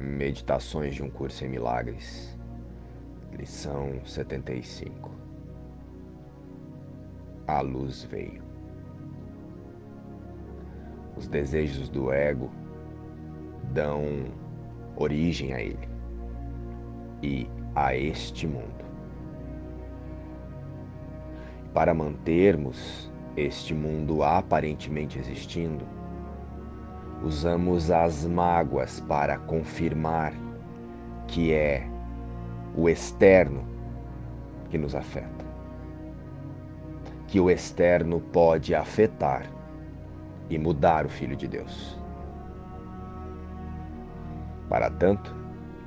Meditações de um Curso em Milagres, lição 75. A luz veio. Os desejos do ego dão origem a ele e a este mundo. Para mantermos este mundo aparentemente existindo, usamos as mágoas para confirmar que é o externo que nos afeta. Que o externo pode afetar e mudar o Filho de Deus. Para tanto,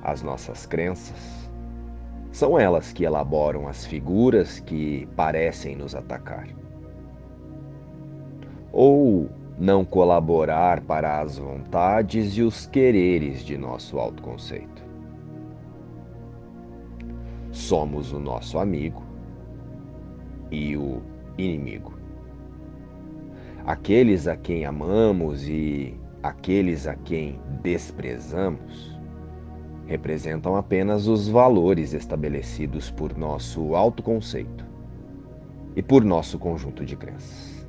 as nossas crenças são elas que elaboram as figuras que parecem nos atacar. Ou não colaborar para as vontades e os quereres de nosso autoconceito. Somos o nosso amigo e o inimigo. Aqueles a quem amamos e aqueles a quem desprezamos representam apenas os valores estabelecidos por nosso autoconceito e por nosso conjunto de crenças.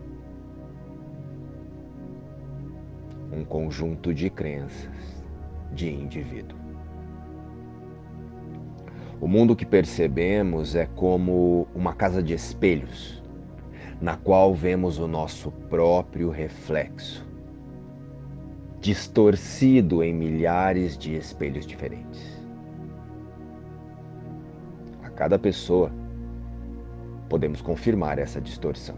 Um conjunto de crenças de indivíduo. O mundo que percebemos é como uma casa de espelhos, na qual vemos o nosso próprio reflexo, distorcido em milhares de espelhos diferentes. A cada pessoa podemos confirmar essa distorção,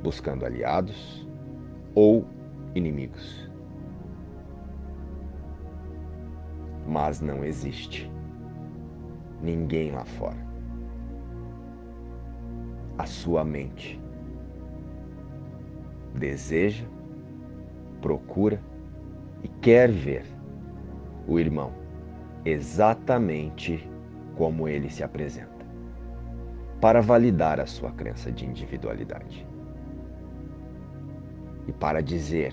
buscando aliados ou inimigos. Mas não existe ninguém lá fora. A sua mente deseja, procura e quer ver o irmão exatamente como ele se apresenta, para validar a sua crença de individualidade e para dizer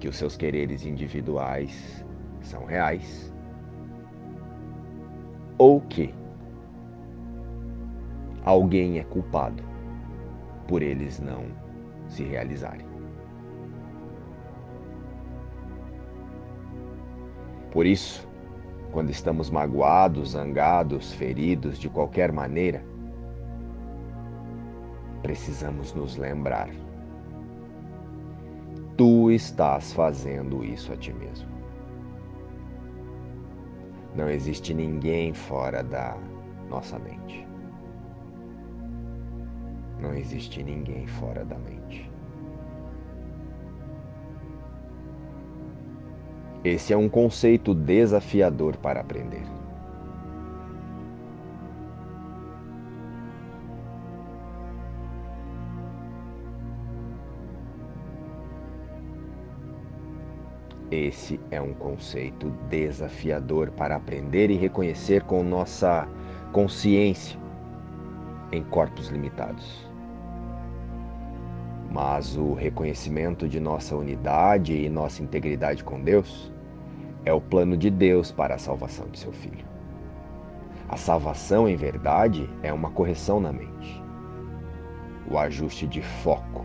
que os seus quereres individuais são reais ou que alguém é culpado por eles não se realizarem. Por isso, quando estamos magoados, zangados, feridos de qualquer maneira, precisamos nos lembrar tu estás fazendo isso a ti mesmo. Não existe ninguém fora da nossa mente. Não existe ninguém fora da mente. Esse é um conceito desafiador para aprender. Esse é um conceito desafiador para aprender e reconhecer com nossa consciência em corpos limitados. Mas o reconhecimento de nossa unidade e nossa integridade com Deus é o plano de Deus para a salvação de seu filho. A salvação, em verdade, é uma correção na mente, o ajuste de foco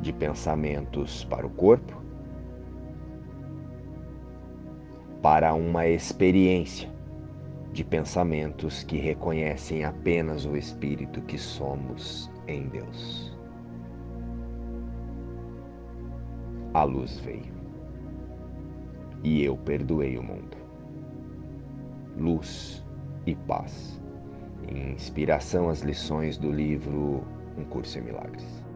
de pensamentos para o corpo para uma experiência de pensamentos que reconhecem apenas o Espírito que somos em Deus. A luz veio e eu perdoei o mundo. Luz e paz. Inspiração às lições do livro Um Curso em Milagres.